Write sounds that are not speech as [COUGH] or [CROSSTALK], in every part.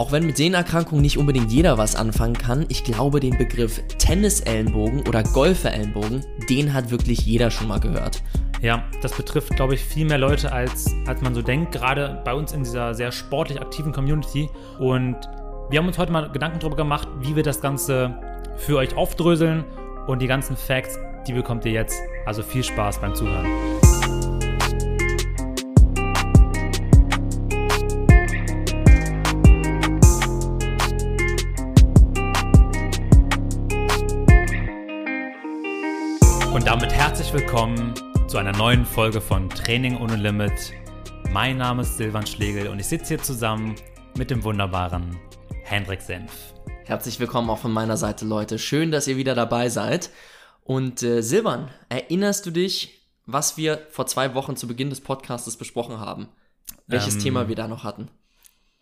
Auch wenn mit Sehnenerkrankungen nicht unbedingt jeder was anfangen kann, ich glaube, den Begriff Tennisellenbogen oder Golferellenbogen, den hat wirklich jeder schon mal gehört. Ja, das betrifft, glaube ich, viel mehr Leute, als, als man so denkt, gerade bei uns in dieser sehr sportlich aktiven Community. Und wir haben uns heute mal Gedanken darüber gemacht, wie wir das Ganze für euch aufdröseln und die ganzen Facts, die bekommt ihr jetzt. Also viel Spaß beim Zuhören. Herzlich willkommen zu einer neuen Folge von Training ohne Limit. Mein Name ist Silvan Schlegel und ich sitze hier zusammen mit dem wunderbaren Hendrik Senf. Herzlich willkommen auch von meiner Seite, Leute. Schön, dass ihr wieder dabei seid. Und äh, Silvan, erinnerst du dich, was wir vor zwei Wochen zu Beginn des Podcastes besprochen haben? Welches Ähm, Thema wir da noch hatten?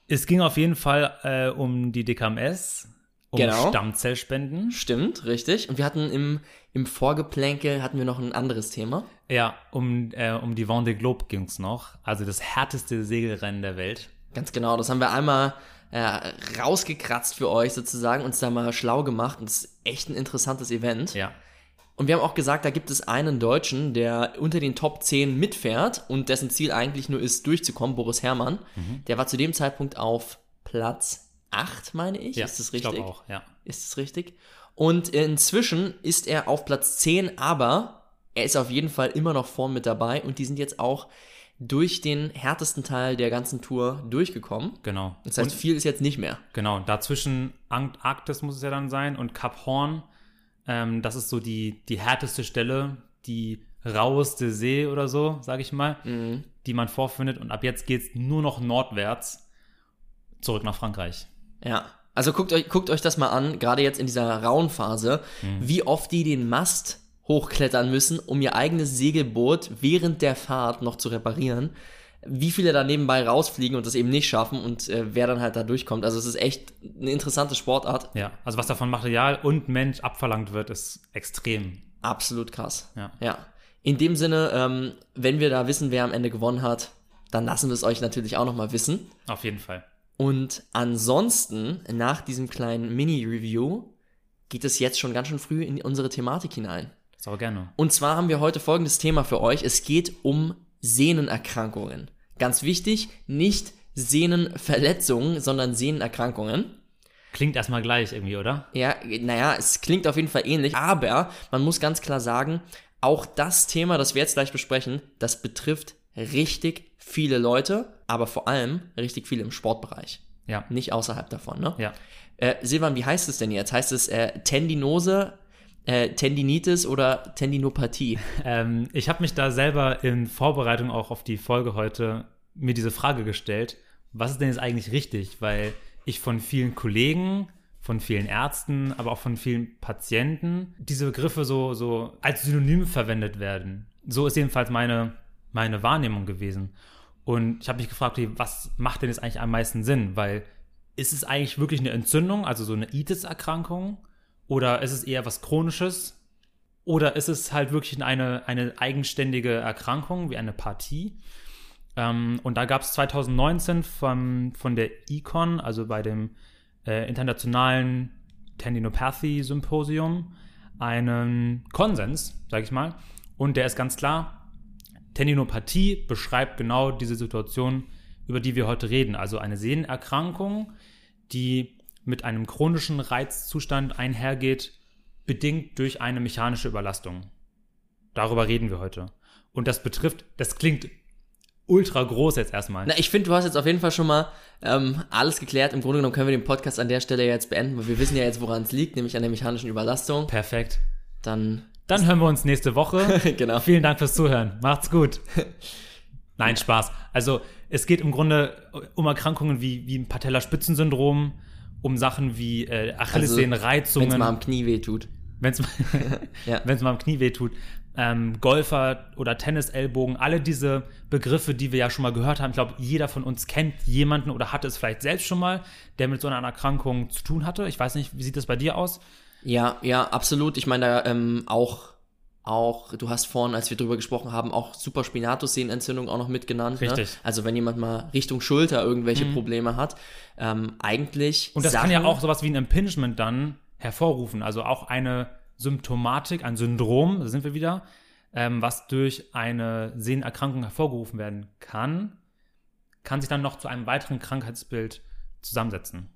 Es ging auf jeden Fall äh, um die DKMS, um Genau. Stammzellspenden. Stimmt, richtig. Und wir hatten im, im Vorgeplänkel hatten wir noch ein anderes Thema. Ja, um, äh, um die Vendée Globe ging es noch. Also das härteste Segelrennen der Welt. Ganz genau, das haben wir einmal äh, rausgekratzt für euch sozusagen, uns da mal schlau gemacht. Und das ist echt ein interessantes Event. Ja. Und wir haben auch gesagt, da gibt es einen Deutschen, der unter den Top 10 mitfährt und dessen Ziel eigentlich nur ist, durchzukommen, Boris Herrmann. Der war zu dem Zeitpunkt auf Platz 8, meine ich. ja ist das Ich richtig? glaube auch, ja. Ist das richtig? Und inzwischen ist er auf Platz 10, aber er ist auf jeden Fall immer noch vorn mit dabei und die sind jetzt auch durch den härtesten Teil der ganzen Tour durchgekommen. Genau. Das heißt, Und- viel ist jetzt nicht mehr. Genau, dazwischen Antarktis muss es ja dann sein und Kap Horn. Ähm, das ist so die, die härteste Stelle, die raueste See oder so, sage ich mal, Mhm. die man vorfindet. Und ab jetzt geht es nur noch nordwärts zurück nach Frankreich. Ja. Also guckt euch, guckt euch das mal an, gerade jetzt in dieser rauen Phase, wie oft die den Mast hochklettern müssen, um ihr eigenes Segelboot während der Fahrt noch zu reparieren. Wie viele da nebenbei rausfliegen und das eben nicht schaffen und äh, wer dann halt da durchkommt. Also es ist echt eine interessante Sportart. Ja, also was da von Material und Mensch abverlangt wird, ist extrem. Absolut krass. Ja. Ja. In dem Sinne, ähm, wenn wir da wissen, wer am Ende gewonnen hat, dann lassen wir es euch natürlich auch nochmal wissen. Auf jeden Fall. Und ansonsten, nach diesem kleinen Mini-Review, geht es jetzt schon ganz schön früh in unsere Thematik hinein. Sau gerne. Und zwar haben wir heute folgendes Thema für euch. Es geht um Sehnenerkrankungen. Ganz wichtig, nicht Sehnenverletzungen, sondern Sehnenerkrankungen. Klingt erstmal gleich irgendwie, oder? Ja, naja, es klingt auf jeden Fall ähnlich, aber man muss ganz klar sagen, auch das Thema, das wir jetzt gleich besprechen, das betrifft richtig viele Leute, aber vor allem richtig viele im Sportbereich. Ja. Nicht außerhalb davon, ne? Ja. Äh, Silvan, wie heißt es denn jetzt? Heißt es äh, Tendinose, äh, Tendinitis oder Tendinopathie? [LAUGHS] Ähm, ich habe mich da selber in Vorbereitung auch auf die Folge heute mir diese Frage gestellt, was ist denn jetzt eigentlich richtig? Weil ich von vielen Kollegen, von vielen Ärzten, aber auch von vielen Patienten diese Begriffe so, so als Synonym verwendet werden. So ist jedenfalls meine, meine Wahrnehmung gewesen. Und ich habe mich gefragt, okay, was macht denn jetzt eigentlich am meisten Sinn? Weil ist es eigentlich wirklich eine Entzündung, also so eine Itis-Erkrankung? Oder ist es eher was Chronisches? Oder ist es halt wirklich eine, eine eigenständige Erkrankung wie eine Partie? Ähm, und da gab es 2019 von, von der ICON, also bei dem äh, Internationalen Tendinopathy-Symposium, einen Konsens, sage ich mal. Und der ist ganz klar, Tendinopathie beschreibt genau diese Situation, über die wir heute reden. Also eine Sehnenerkrankung, die mit einem chronischen Reizzustand einhergeht, bedingt durch eine mechanische Überlastung. Darüber reden wir heute. Und das betrifft, das klingt ultra groß jetzt erstmal. Na, ich finde, du hast jetzt auf jeden Fall schon mal ähm, alles geklärt. Im Grunde genommen können wir den Podcast an der Stelle jetzt beenden, weil wir wissen ja jetzt, woran es liegt, nämlich an der mechanischen Überlastung. Perfekt. Dann, Dann hören wir uns nächste Woche. [LAUGHS] genau. Vielen Dank fürs Zuhören. Macht's gut. [LAUGHS] Nein, Spaß. Also es geht im Grunde um Erkrankungen wie, wie ein Patellaspitzensyndrom, um Sachen wie äh, Also, Wenn es Achillessehnenreizungen. mal am Knie weh tut. wenn es [LAUGHS] Ja. wenn's mal am Knie wehtut. Ähm, Golfer oder Tennisellbogen, alle diese Begriffe, die wir ja schon mal gehört haben. Ich glaube, jeder von uns kennt jemanden oder hatte es vielleicht selbst schon mal, der mit so einer Erkrankung zu tun hatte. Ich weiß nicht, wie sieht das bei dir aus? Ja, ja, absolut. Ich meine, da ähm, auch auch, du hast vorhin, als wir drüber gesprochen haben, auch Supraspinatus-Sehnenentzündung auch noch mitgenannt. Ne? Richtig. Also wenn jemand mal Richtung Schulter irgendwelche Probleme hat, ähm, eigentlich. Und das Sachen, kann ja auch sowas wie ein Impingement dann hervorrufen. Also auch eine Symptomatik, ein Syndrom, da sind wir wieder, ähm, was durch eine Sehnenerkrankung hervorgerufen werden kann, kann sich dann noch zu einem weiteren Krankheitsbild zusammensetzen.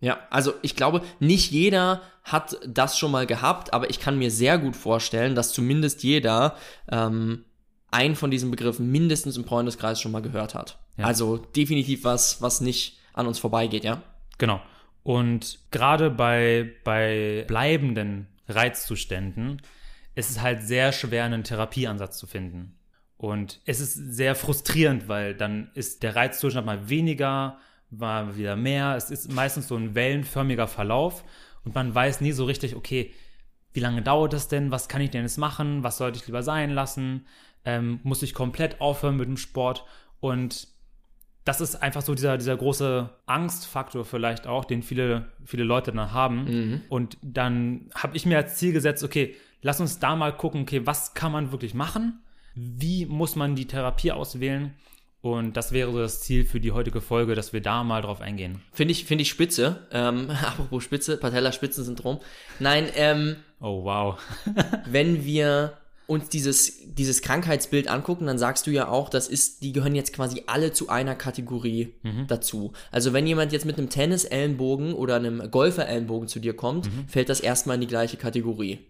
Ja, also ich glaube, nicht jeder hat das schon mal gehabt, aber ich kann mir sehr gut vorstellen, dass zumindest jeder ähm, einen von diesen Begriffen mindestens im Freundeskreis schon mal gehört hat. Ja. Also definitiv was, was nicht an uns vorbeigeht, ja. Genau. Und gerade bei, bei bleibenden Reizzuständen ist es halt sehr schwer, einen Therapieansatz zu finden. Und es ist sehr frustrierend, weil dann ist der Reizzustand mal weniger, mal wieder mehr. Es ist meistens so ein wellenförmiger Verlauf und man weiß nie so richtig, okay, wie lange dauert das denn? Was kann ich denn jetzt machen? Was sollte ich lieber sein lassen? Ähm, muss ich komplett aufhören mit dem Sport? Und das ist einfach so dieser, dieser große Angstfaktor vielleicht auch, den viele, viele Leute dann haben. Und dann habe ich mir als Ziel gesetzt, okay, lass uns da mal gucken, okay, was kann man wirklich machen? Wie muss man die Therapie auswählen? Und das wäre so das Ziel für die heutige Folge, dass wir da mal drauf eingehen. Finde ich, finde ich spitze. Ähm, [LAUGHS] apropos Spitze, Patella-Spitzensyndrom. Nein, ähm, Oh, wow. [LAUGHS] wenn wir uns dieses, dieses Krankheitsbild angucken, dann sagst du ja auch, das ist, die gehören jetzt quasi alle zu einer Kategorie dazu. Also wenn jemand jetzt mit einem Tennis-Ellenbogen oder einem Golfer-Ellenbogen zu dir kommt, fällt das erstmal in die gleiche Kategorie.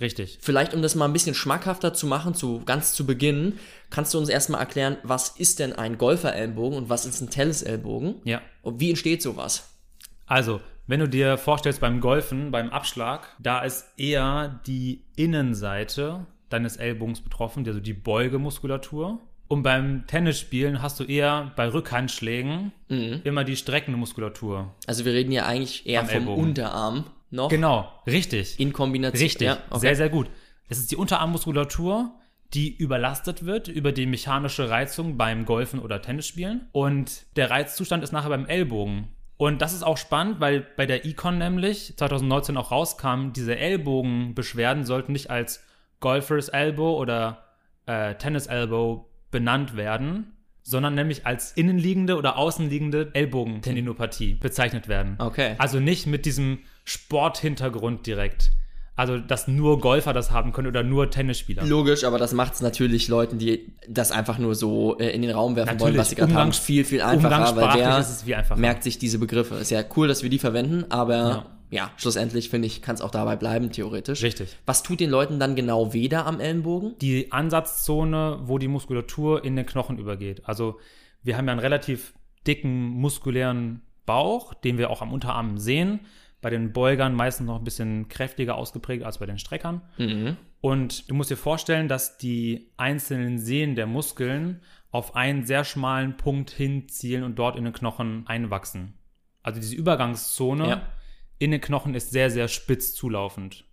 Richtig. Vielleicht, um das mal ein bisschen schmackhafter zu machen, zu, ganz zu Beginn, kannst du uns erstmal erklären, was ist denn ein Golfer-Ellenbogen und was ist ein Tennis-Ellenbogen? Ja. Und wie entsteht sowas? Also, wenn du dir vorstellst beim Golfen, beim Abschlag, da ist eher die Innenseite deines Ellbogens betroffen, also die Beugemuskulatur. Und beim Tennisspielen hast du eher bei Rückhandschlägen immer die streckende Muskulatur. Also wir reden ja eigentlich eher vom Ellbogen. Unterarm noch. Genau, richtig. In Kombination. Richtig, Ja, okay. sehr, sehr gut. Es ist die Unterarmmuskulatur, die überlastet wird über die mechanische Reizung beim Golfen oder Tennisspielen. Und der Reizzustand ist nachher beim Ellbogen. Und das ist auch spannend, weil bei der Econ nämlich 2019 auch rauskam, diese Ellbogenbeschwerden sollten nicht als Golfers Elbow oder äh, Tennis Elbow benannt werden, sondern nämlich als innenliegende oder außenliegende Ellbogentendinopathie bezeichnet werden. Okay. Also nicht mit diesem Sporthintergrund direkt. Also, dass nur Golfer das haben können oder nur Tennisspieler. Logisch, aber das macht es natürlich Leuten, die das einfach nur so äh, in den Raum werfen wollen, Natürlich, was sie gerade haben, viel, viel einfacher, weil wer ist es viel einfacher. merkt sich diese Begriffe. Ist ja cool, dass wir die verwenden, aber ja, Ja. schlussendlich finde ich, kann es auch dabei bleiben, theoretisch. Richtig. Was tut den Leuten dann genau weh da am Ellenbogen? Die Ansatzzone, wo die Muskulatur in den Knochen übergeht. Also, wir haben ja einen relativ dicken muskulären Bauch, den wir auch am Unterarm sehen. Bei den Beugern meistens noch ein bisschen kräftiger ausgeprägt als bei den Streckern. Und du musst dir vorstellen, dass die einzelnen Sehnen der Muskeln auf einen sehr schmalen Punkt hinzielen und dort in den Knochen einwachsen. Also diese Übergangszone Ja. in den Knochen ist sehr, sehr spitz zulaufend.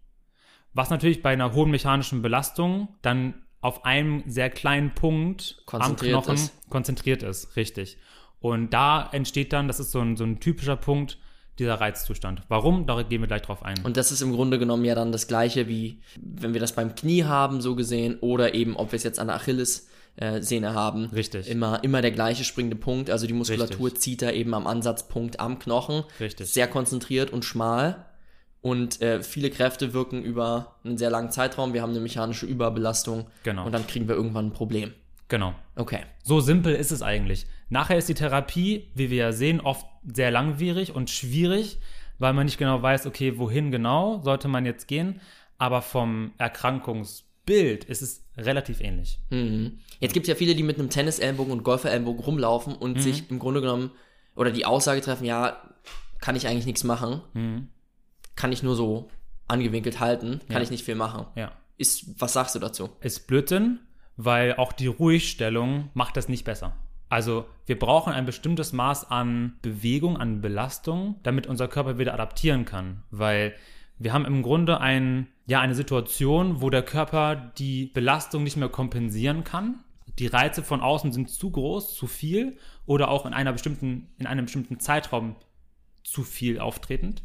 Was natürlich bei einer hohen mechanischen Belastung dann auf einem sehr kleinen Punkt am Knochen ist. konzentriert ist, richtig. Und da entsteht dann, das ist so ein, so ein typischer Punkt, dieser Reizzustand. Warum? Da gehen wir gleich drauf ein. Und das ist im Grunde genommen ja dann das gleiche wie, wenn wir das beim Knie haben, so gesehen, oder eben, ob wir es jetzt an der Achillessehne haben. Richtig. Immer, immer der gleiche springende Punkt. Also die Muskulatur Richtig. zieht da eben am Ansatzpunkt am Knochen. Richtig. Sehr konzentriert und schmal. Und äh, viele Kräfte wirken über einen sehr langen Zeitraum. Wir haben eine mechanische Überbelastung. Genau. Und dann kriegen wir irgendwann ein Problem. Genau. Okay. So simpel ist es eigentlich. Nachher ist die Therapie, wie wir ja sehen, oft sehr langwierig und schwierig, weil man nicht genau weiß, okay, wohin genau sollte man jetzt gehen. Aber vom Erkrankungsbild ist es relativ ähnlich. Mhm. Jetzt gibt es ja viele, die mit einem Tennisellenbogen und Golferellenbogen rumlaufen und Mhm. sich im Grunde genommen oder die Aussage treffen, ja, kann ich eigentlich nichts machen. Mhm. Kann ich nur so angewinkelt halten, kann Ja. ich nicht viel machen. Ja. Ist, was sagst du dazu? Ist Blödsinn, weil auch die Ruhigstellung macht das nicht besser. Also wir brauchen ein bestimmtes Maß an Bewegung, an Belastung, damit unser Körper wieder adaptieren kann. Weil wir haben im Grunde ein, ja, eine Situation, wo der Körper die Belastung nicht mehr kompensieren kann. Die Reize von außen sind zu groß, zu viel oder auch in einer bestimmten, in einem bestimmten Zeitraum zu viel auftretend,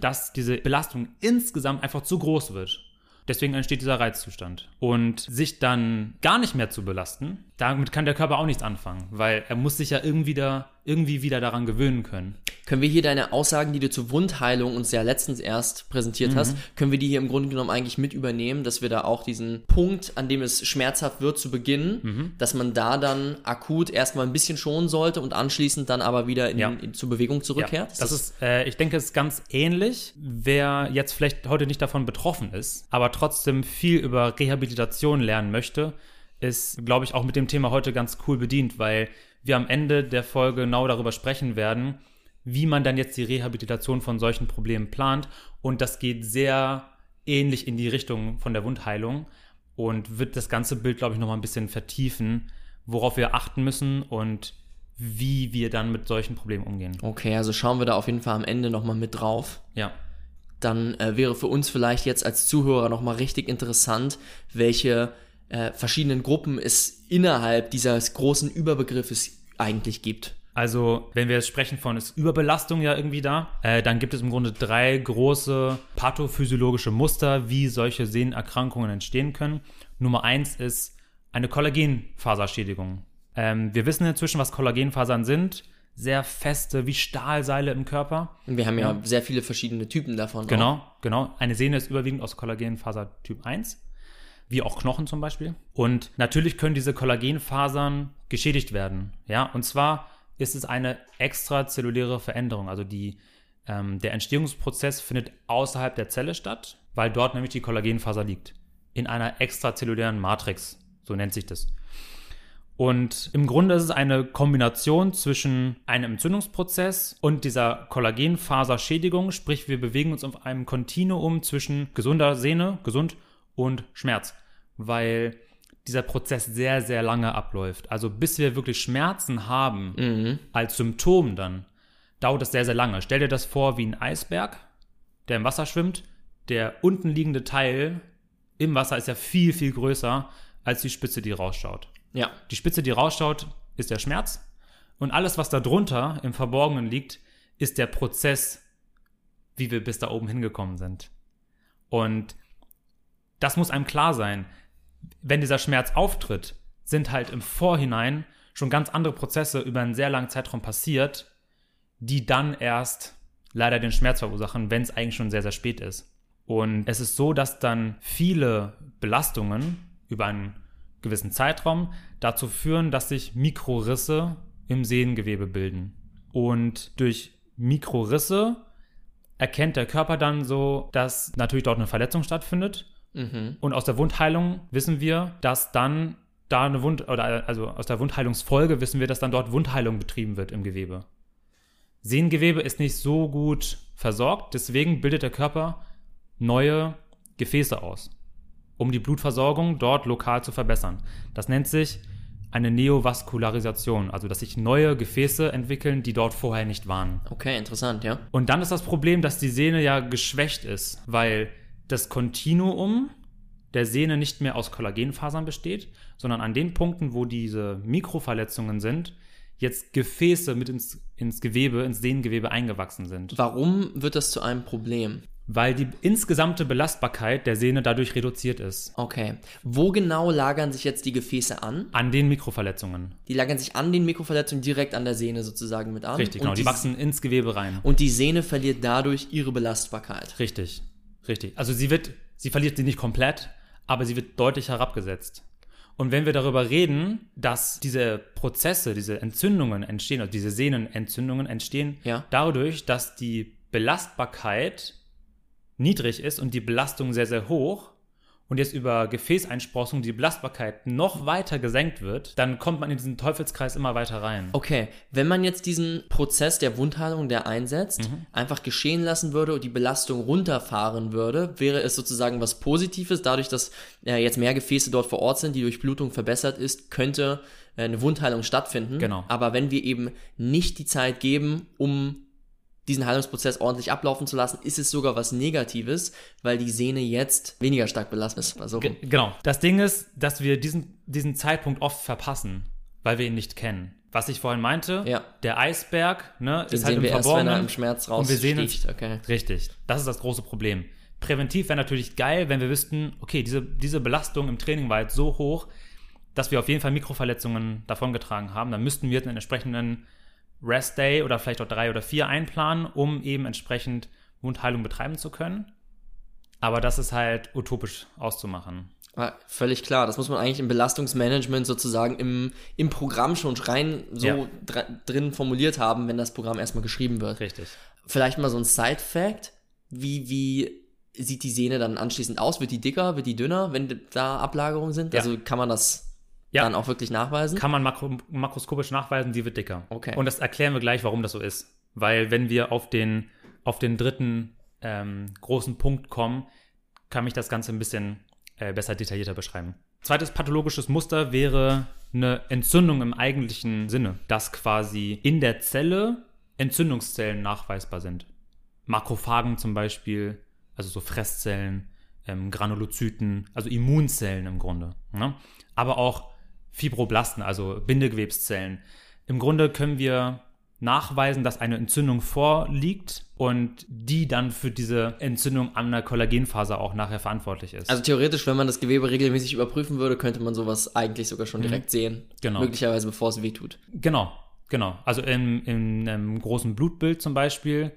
dass diese Belastung insgesamt einfach zu groß wird. Deswegen entsteht dieser Reizzustand. Und sich dann gar nicht mehr zu belasten, damit kann der Körper auch nichts anfangen, weil er muss sich ja irgendwie, da, irgendwie wieder daran gewöhnen können. Können wir hier deine Aussagen, die du zur Wundheilung uns ja letztens erst präsentiert Mhm. hast, können wir die hier im Grunde genommen eigentlich mit übernehmen, dass wir da auch diesen Punkt, an dem es schmerzhaft wird zu Beginn, Mhm. dass man da dann akut erstmal ein bisschen schonen sollte und anschließend dann aber wieder in, Ja. in, zur Bewegung zurückkehrt? Ja, das ist, äh, ich denke, es ist ganz ähnlich. Wer jetzt vielleicht heute nicht davon betroffen ist, aber trotzdem viel über Rehabilitation lernen möchte, ist, glaube ich, auch mit dem Thema heute ganz cool bedient, weil wir am Ende der Folge genau darüber sprechen werden, wie man dann jetzt die Rehabilitation von solchen Problemen plant. Und das geht sehr ähnlich in die Richtung von der Wundheilung und wird das ganze Bild, glaube ich, noch mal ein bisschen vertiefen, worauf wir achten müssen und wie wir dann mit solchen Problemen umgehen. Okay, also schauen wir da auf jeden Fall am Ende nochmal mit drauf. Ja. Dann äh, wäre für uns vielleicht jetzt als Zuhörer nochmal richtig interessant, welche äh, verschiedenen Gruppen es innerhalb dieses großen Überbegriffes eigentlich gibt. Also, wenn wir jetzt sprechen von ist Überbelastung ja irgendwie da, äh, dann gibt es im Grunde drei große pathophysiologische Muster, wie solche Sehnenerkrankungen entstehen können. Nummer eins ist eine Kollagenfaserschädigung. Ähm, wir wissen inzwischen, was Kollagenfasern sind. Sehr feste, wie Stahlseile im Körper. Und wir haben ja, sehr viele verschiedene Typen davon. Auch. Genau, genau. Eine Sehne ist überwiegend aus Kollagenfaser Typ 1, wie auch Knochen zum Beispiel. Und natürlich können diese Kollagenfasern geschädigt werden. Ja, und zwar ist es eine extrazelluläre Veränderung. Also die, ähm, der Entstehungsprozess findet außerhalb der Zelle statt, weil dort nämlich die Kollagenfaser liegt. In einer extrazellulären Matrix, so nennt sich das. Und im Grunde ist es eine Kombination zwischen einem Entzündungsprozess und dieser Kollagenfaserschädigung, sprich wir bewegen uns auf einem Kontinuum zwischen gesunder Sehne, gesund und Schmerz, weil dieser Prozess sehr, sehr lange abläuft. Also bis wir wirklich Schmerzen haben, als Symptom dann, dauert es sehr, sehr lange. Stell dir das vor wie ein Eisberg, der im Wasser schwimmt. Der unten liegende Teil im Wasser ist ja viel, viel größer als die Spitze, die rausschaut. Ja. Die Spitze, die rausschaut, ist der Schmerz. Und alles, was da drunter im Verborgenen liegt, ist der Prozess, wie wir bis da oben hingekommen sind. Und das muss einem klar sein. Wenn dieser Schmerz auftritt, sind halt im Vorhinein schon ganz andere Prozesse über einen sehr langen Zeitraum passiert, die dann erst leider den Schmerz verursachen, wenn es eigentlich schon sehr, sehr spät ist. Und es ist so, dass dann viele Belastungen über einen gewissen Zeitraum dazu führen, dass sich Mikrorisse im Sehnengewebe bilden. Und durch Mikrorisse erkennt der Körper dann so, dass natürlich dort eine Verletzung stattfindet. Und aus der Wundheilung wissen wir, dass dann da eine Wund oder also aus der Wundheilungsfolge wissen wir, dass dann dort Wundheilung betrieben wird im Gewebe. Sehnengewebe ist nicht so gut versorgt, deswegen bildet der Körper neue Gefäße aus, um die Blutversorgung dort lokal zu verbessern. Das nennt sich eine Neovaskularisation, also dass sich neue Gefäße entwickeln, die dort vorher nicht waren. Okay, interessant, ja. Und dann ist das Problem, dass die Sehne ja geschwächt ist, weil das Kontinuum der Sehne nicht mehr aus Kollagenfasern besteht, sondern an den Punkten, wo diese Mikroverletzungen sind, jetzt Gefäße mit ins, ins Gewebe, ins Sehnengewebe eingewachsen sind. Warum wird das zu einem Problem? Weil die insgesamte Belastbarkeit der Sehne dadurch reduziert ist. Okay. Wo genau lagern sich jetzt die Gefäße an? An den Mikroverletzungen. Die lagern sich an den Mikroverletzungen direkt an der Sehne sozusagen mit an. Richtig, genau. Die wachsen ins Gewebe rein. Und die Sehne verliert dadurch ihre Belastbarkeit. Richtig, richtig. Also sie wird, sie verliert sie nicht komplett, aber sie wird deutlich herabgesetzt. Und wenn wir darüber reden, dass diese Prozesse, diese Entzündungen entstehen, also diese Sehnenentzündungen entstehen, Ja. dadurch, dass die Belastbarkeit niedrig ist und die Belastung sehr, sehr hoch und jetzt über Gefäßeinsprossung die Belastbarkeit noch weiter gesenkt wird, dann kommt man in diesen Teufelskreis immer weiter rein. Okay, wenn man jetzt diesen Prozess der Wundheilung, der einsetzt, einfach geschehen lassen würde und die Belastung runterfahren würde, wäre es sozusagen was Positives. Dadurch, dass äh, jetzt mehr Gefäße dort vor Ort sind, die Durchblutung verbessert ist, könnte äh, eine Wundheilung stattfinden. Genau. Aber wenn wir eben nicht die Zeit geben, um diesen Heilungsprozess ordentlich ablaufen zu lassen, ist es sogar was Negatives, weil die Sehne jetzt weniger stark belastet ist. Also, Ge- Genau. Das Ding ist, dass wir diesen, diesen Zeitpunkt oft verpassen, weil wir ihn nicht kennen. Was ich vorhin meinte, Ja. der Eisberg ne, den ist halt im wir erst, wenn er Verborgenen. im Schmerz und wir sehen uns-. Okay. Richtig. Das ist das große Problem. präventiv wäre natürlich geil, wenn wir wüssten, okay, diese, diese Belastung im Training war jetzt so hoch, dass wir auf jeden Fall Mikroverletzungen davongetragen haben. Dann müssten wir einen entsprechenden Rest Day oder vielleicht auch drei oder vier einplanen, um eben entsprechend Wundheilung betreiben zu können. Aber das ist halt utopisch auszumachen. Ja, völlig klar. Das muss man eigentlich im Belastungsmanagement sozusagen im, im Programm schon rein so Ja. dr drin formuliert haben, wenn das Programm erstmal geschrieben wird. Richtig. Vielleicht mal so ein Side-Fact. Wie, wie sieht die Sehne dann anschließend aus? Wird die dicker? Wird die dünner, wenn da Ablagerungen sind? Ja. Also kann man das Ja. dann auch wirklich nachweisen? Kann man makro makroskopisch nachweisen, die wird dicker. Okay. Und das erklären wir gleich, warum das so ist. Weil wenn wir auf den, auf den dritten ähm, großen Punkt kommen, kann mich das Ganze ein bisschen äh, besser detaillierter beschreiben. Zweites pathologisches Muster wäre eine Entzündung im eigentlichen Sinne, dass quasi in der Zelle Entzündungszellen nachweisbar sind. Makrophagen zum Beispiel, also so Fresszellen, ähm, Granulozyten, also Immunzellen im Grunde. Ne? Aber auch Fibroblasten, also Bindegewebszellen. Im Grunde können wir nachweisen, dass eine Entzündung vorliegt und die dann für diese Entzündung an der Kollagenfaser auch nachher verantwortlich ist. Also theoretisch, wenn man das Gewebe regelmäßig überprüfen würde, könnte man sowas eigentlich sogar schon direkt sehen. Mhm. Genau. Möglicherweise bevor es weh tut. Genau, genau. Also in, in einem großen Blutbild zum Beispiel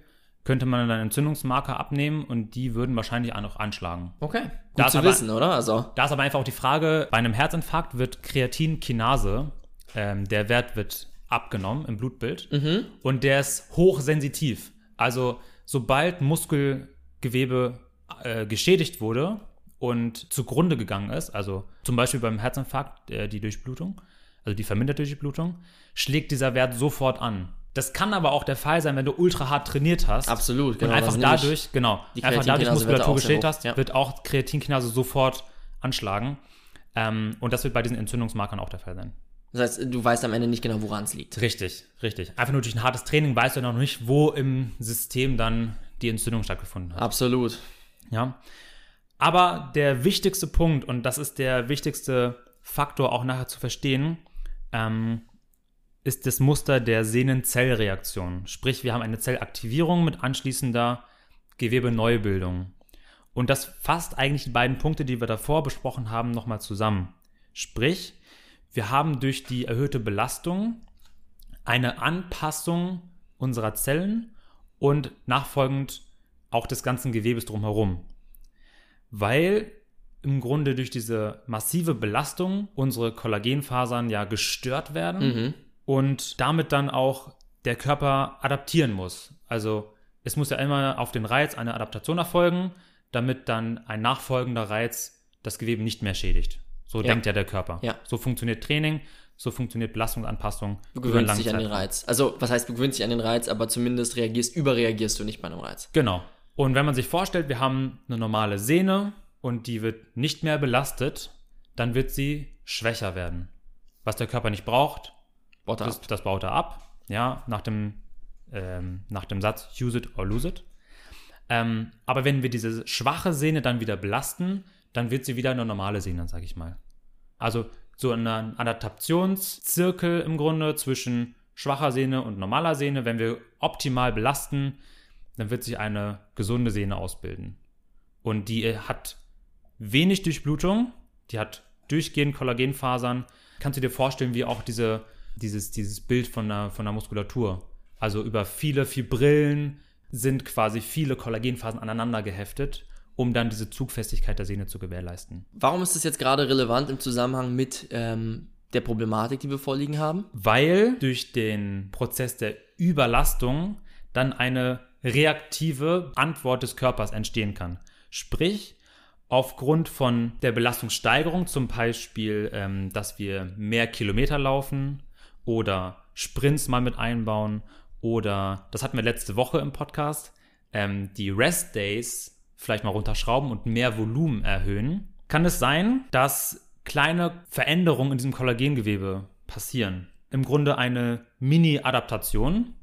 könnte man dann Entzündungsmarker abnehmen und die würden wahrscheinlich auch noch anschlagen. Okay. Gut Da ist zu aber- wissen, oder? Also. Da ist aber einfach auch die Frage, bei einem Herzinfarkt wird Kreatinkinase, ähm, der Wert wird abgenommen im Blutbild und der ist hochsensitiv. Also sobald Muskelgewebe äh, geschädigt wurde und zugrunde gegangen ist, also zum Beispiel beim Herzinfarkt äh, die Durchblutung, also die verminderte Durchblutung, schlägt dieser Wert sofort an. Das kann aber auch der Fall sein, wenn du ultra hart trainiert hast. Absolut, genau, Und einfach ist nämlich- dadurch, genau, einfach dadurch Muskulatur hoch, hast, ja. wird auch Kreatinkinase sofort anschlagen. Ähm, und das wird bei diesen Entzündungsmarkern auch der Fall sein. Das heißt, du weißt am Ende nicht genau, woran es liegt. Richtig, richtig. Einfach nur durch ein hartes Training weißt du noch nicht, wo im System dann die Entzündung stattgefunden hat. Absolut. Ja. Aber der wichtigste Punkt, und das ist der wichtigste Faktor auch nachher zu verstehen, ähm, ist das Muster der Sehnenzellreaktion. Sprich, wir haben eine Zellaktivierung mit anschließender Gewebeneubildung. Und das fasst eigentlich die beiden Punkte, die wir davor besprochen haben, nochmal zusammen. Sprich, wir haben durch die erhöhte Belastung eine Anpassung unserer Zellen und nachfolgend auch des ganzen Gewebes drumherum. Weil im Grunde durch diese massive Belastung unsere Kollagenfasern ja gestört werden Mhm. Und damit dann auch der Körper adaptieren muss. Also es muss ja immer auf den Reiz eine Adaptation erfolgen, damit dann ein nachfolgender Reiz das Gewebe nicht mehr schädigt. So Ja. denkt ja der Körper. Ja. So funktioniert Training, so funktioniert Belastungsanpassung. Du gewöhnst dich an den. Reiz. Also, was heißt, du gewöhnst dich an den Reiz, aber zumindest reagierst, überreagierst du nicht bei einem Reiz. Genau. Und wenn man sich vorstellt, wir haben eine normale Sehne und die wird nicht mehr belastet, dann wird sie schwächer werden. Was der Körper nicht braucht, Baut das, das baut er ab. Ja, nach dem, ähm, nach dem Satz use it or lose it. Ähm, aber wenn wir diese schwache Sehne dann wieder belasten, dann wird sie wieder eine normale Sehne, sage ich mal. Also so ein Adaptationszirkel im Grunde zwischen schwacher Sehne und normaler Sehne. Wenn wir optimal belasten, dann wird sich eine gesunde Sehne ausbilden. Und die äh, hat wenig Durchblutung, die hat durchgehend Kollagenfasern. Kannst du dir vorstellen, wie auch diese, dieses, dieses Bild von der, von der Muskulatur. Also über viele Fibrillen sind quasi viele Kollagenfasern aneinander geheftet, um dann diese Zugfestigkeit der Sehne zu gewährleisten. Warum ist das jetzt gerade relevant im Zusammenhang mit ähm, der Problematik, die wir vorliegen haben? weil durch den Prozess der Überlastung dann eine reaktive Antwort des Körpers entstehen kann. Sprich, aufgrund von der Belastungssteigerung, zum Beispiel, ähm, dass wir mehr Kilometer laufen oder Sprints mal mit einbauen oder, das hatten wir letzte Woche im Podcast, ähm, die Rest Days vielleicht mal runterschrauben und mehr Volumen erhöhen, kann es sein, dass kleine Veränderungen in diesem Kollagengewebe passieren. Im Grunde eine Mini-Adaptation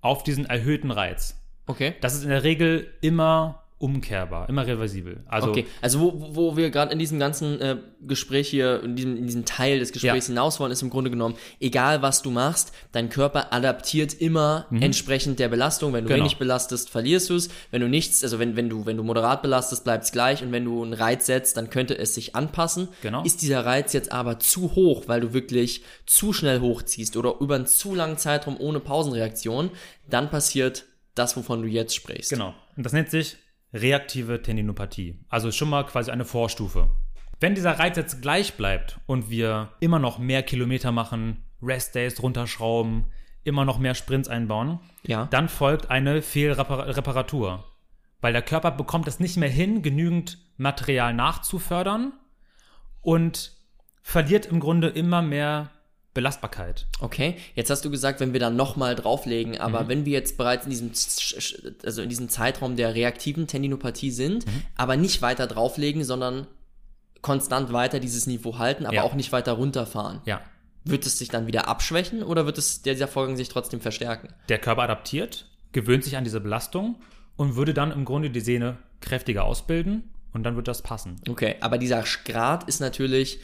auf diesen erhöhten Reiz. Okay. Das ist in der Regel immer umkehrbar, immer reversibel. Also, okay, also wo, wo wir gerade in diesem ganzen äh, Gespräch hier, in diesem, in diesem Teil des Gesprächs Ja. hinaus wollen, ist im Grunde genommen, egal was du machst, dein Körper adaptiert immer entsprechend der Belastung. Wenn du Mhm. Genau. wenig belastest, verlierst du es. Wenn du nichts, also wenn, wenn du, wenn du moderat belastest, bleibt es gleich. Und wenn du einen Reiz setzt, dann könnte es sich anpassen. Genau. Ist dieser Reiz jetzt aber zu hoch, weil du wirklich zu schnell hochziehst oder über einen zu langen Zeitraum ohne Pausenreaktion, dann passiert das, wovon du jetzt sprichst. Genau. Und das nennt sich reaktive Tendinopathie. Also schon mal quasi eine Vorstufe. Wenn dieser Reiz jetzt gleich bleibt und wir immer noch mehr Kilometer machen, Rest-Days runterschrauben, immer noch mehr Sprints einbauen, Ja. dann folgt eine Fehlreparatur. Weil der Körper bekommt es nicht mehr hin, genügend Material nachzufördern und verliert im Grunde immer mehr Belastbarkeit. Okay, jetzt hast du gesagt, wenn wir dann nochmal drauflegen, aber Mhm. wenn wir jetzt bereits in diesem, also in diesem Zeitraum der reaktiven Tendinopathie sind, Mhm. aber nicht weiter drauflegen, sondern konstant weiter dieses Niveau halten, aber Ja. auch nicht weiter runterfahren, Ja. wird es sich dann wieder abschwächen oder wird es dieser Vorgang sich trotzdem verstärken? Der Körper adaptiert, gewöhnt sich an diese Belastung und würde dann im Grunde die Sehne kräftiger ausbilden und dann wird das passen. Okay, aber dieser Grad ist natürlich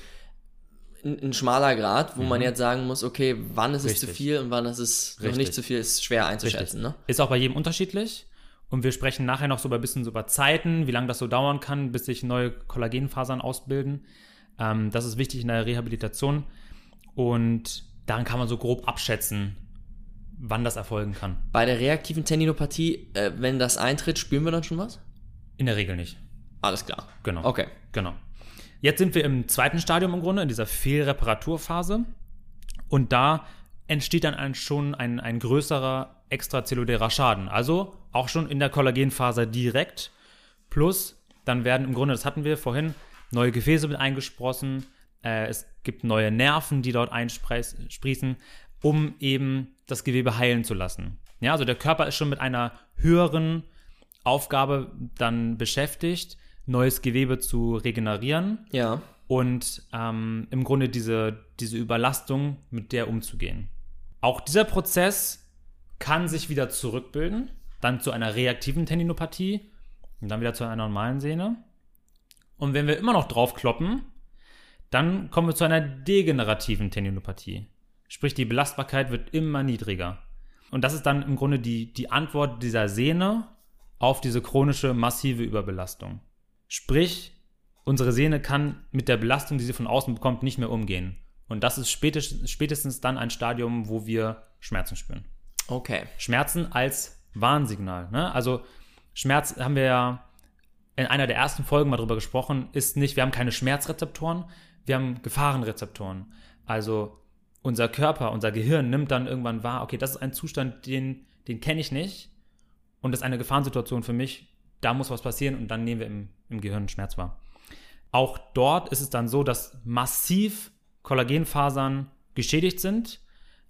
ein, schmaler Grad, wo man jetzt sagen muss, okay, wann ist es zu Mhm. Richtig. viel und wann ist es noch Richtig. nicht zu viel, ist schwer einzuschätzen, ne? Ist auch bei jedem unterschiedlich. Und wir sprechen nachher noch so über ein bisschen so über Zeiten, wie lange das so dauern kann, bis sich neue Kollagenfasern ausbilden. Ähm, das ist wichtig in der Rehabilitation. Und daran kann man so grob abschätzen, wann das erfolgen kann. Bei der reaktiven Tendinopathie, äh, wenn das eintritt, spüren wir dann schon was? In der Regel nicht. Alles klar. Genau. Okay. Genau. Jetzt sind wir im zweiten Stadium im Grunde, in dieser Fehlreparaturphase. Und da entsteht dann ein, schon ein, ein größerer extrazellulärer Schaden. Also auch schon in der Kollagenfaser direkt. Plus, dann werden im Grunde, das hatten wir vorhin, neue Gefäße mit eingesprossen. Äh, es gibt neue Nerven, die dort einsprießen, um eben das Gewebe heilen zu lassen. Ja, also der Körper ist schon mit einer höheren Aufgabe dann beschäftigt, neues Gewebe zu regenerieren Ja. und ähm, im Grunde diese, diese Überlastung mit der umzugehen. Auch dieser Prozess kann sich wieder zurückbilden, dann zu einer reaktiven Tendinopathie und dann wieder zu einer normalen Sehne. Und wenn wir immer noch draufkloppen, dann kommen wir zu einer degenerativen Tendinopathie. Sprich, die Belastbarkeit wird immer niedriger. Und das ist dann im Grunde die, die Antwort dieser Sehne auf diese chronische massive Überbelastung. Sprich, unsere Sehne kann mit der Belastung, die sie von außen bekommt, nicht mehr umgehen. Und das ist spätestens, spätestens dann ein Stadium, wo wir Schmerzen spüren. Okay. Schmerzen als Warnsignal. Ne? Also Schmerz haben wir ja in einer der ersten Folgen mal drüber gesprochen, ist nicht, wir haben keine Schmerzrezeptoren, wir haben Gefahrenrezeptoren. Also unser Körper, unser Gehirn nimmt dann irgendwann wahr, okay, das ist ein Zustand, den, den kenne ich nicht und das ist eine Gefahrensituation für mich, da muss was passieren und dann nehmen wir im, im Gehirn Schmerz wahr. Auch dort ist es dann so, dass massiv Kollagenfasern geschädigt sind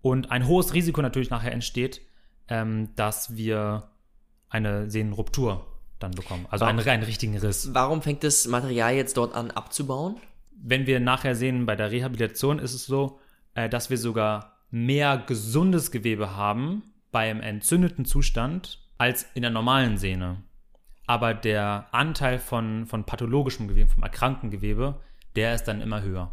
und ein hohes Risiko natürlich nachher entsteht, ähm, dass wir eine Sehnenruptur dann bekommen. Also einen, einen richtigen Riss. Warum fängt das Material jetzt dort an abzubauen? Wenn wir nachher sehen, bei der Rehabilitation ist es so, äh, dass wir sogar mehr gesundes Gewebe haben beim entzündeten Zustand als in der normalen Sehne. Aber der Anteil von, von pathologischem Gewebe, vom erkrankten Gewebe, der ist dann immer höher.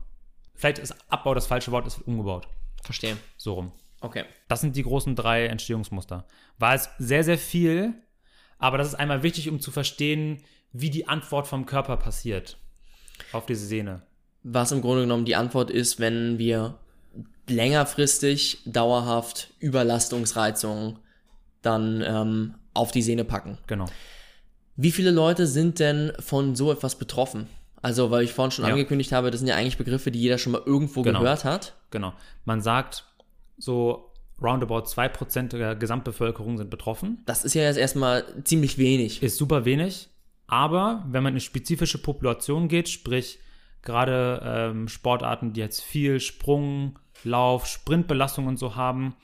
Vielleicht ist Abbau das falsche Wort, es wird umgebaut. Verstehe. So rum. Okay. Das sind die großen drei Entstehungsmuster. War es sehr, sehr viel, aber das ist einmal wichtig, um zu verstehen, wie die Antwort vom Körper passiert auf diese Sehne. Was im Grunde genommen die Antwort ist, wenn wir längerfristig dauerhaft Überlastungsreizungen dann ähm, auf die Sehne packen. Genau. Wie viele Leute sind denn von so etwas betroffen? Also, weil ich vorhin schon Ja. angekündigt habe, das sind ja eigentlich Begriffe, die jeder schon mal irgendwo Genau. gehört hat. Genau. Man sagt, so roundabout 2% der Gesamtbevölkerung sind betroffen. Das ist ja jetzt erstmal ziemlich wenig. Ist super wenig, aber wenn man in spezifische Populationen geht, sprich gerade ähm, Sportarten, die jetzt viel Sprung, Lauf, Sprintbelastung und so haben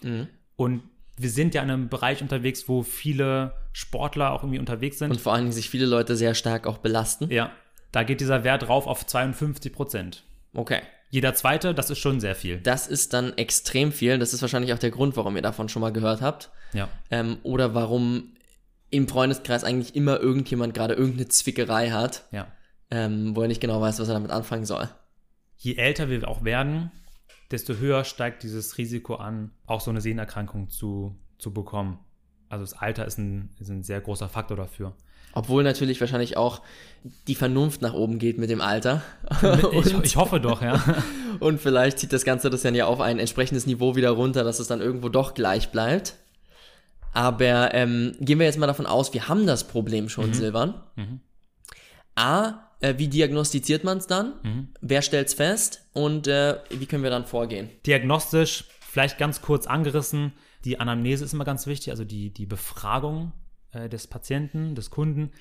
und wir sind ja in einem Bereich unterwegs, wo viele Sportler auch irgendwie unterwegs sind. Und vor allen Dingen sich viele Leute sehr stark auch belasten. ja, da geht dieser Wert rauf auf 52 Prozent. Okay. Jeder zweite, das ist schon sehr viel. Das ist dann extrem viel. Das ist wahrscheinlich auch der Grund, warum ihr davon schon mal gehört habt. Ja. Ähm, oder warum im Freundeskreis eigentlich immer irgendjemand gerade irgendeine Zwickerei hat, Ja. ähm, wo er nicht genau weiß, was er damit anfangen soll. Je älter wir auch werden, desto höher steigt dieses Risiko an, auch so eine Sehnerkrankung zu, zu bekommen. Also das Alter ist ein, ist ein sehr großer Faktor dafür. Obwohl natürlich wahrscheinlich auch die Vernunft nach oben geht mit dem Alter. Ich, ich hoffe doch, ja. [LAUGHS] und vielleicht zieht das Ganze das dann ja auf ein entsprechendes Niveau wieder runter, dass es dann irgendwo doch gleich bleibt. Aber ähm, gehen wir jetzt mal davon aus, wir haben das Problem schon, Silvan. A, äh, wie diagnostiziert man es dann? Wer stellt's fest? Und äh, wie können wir dann vorgehen? Diagnostisch, vielleicht ganz kurz angerissen, die Anamnese ist immer ganz wichtig, also die, die Befragung äh, des Patienten, des Kunden,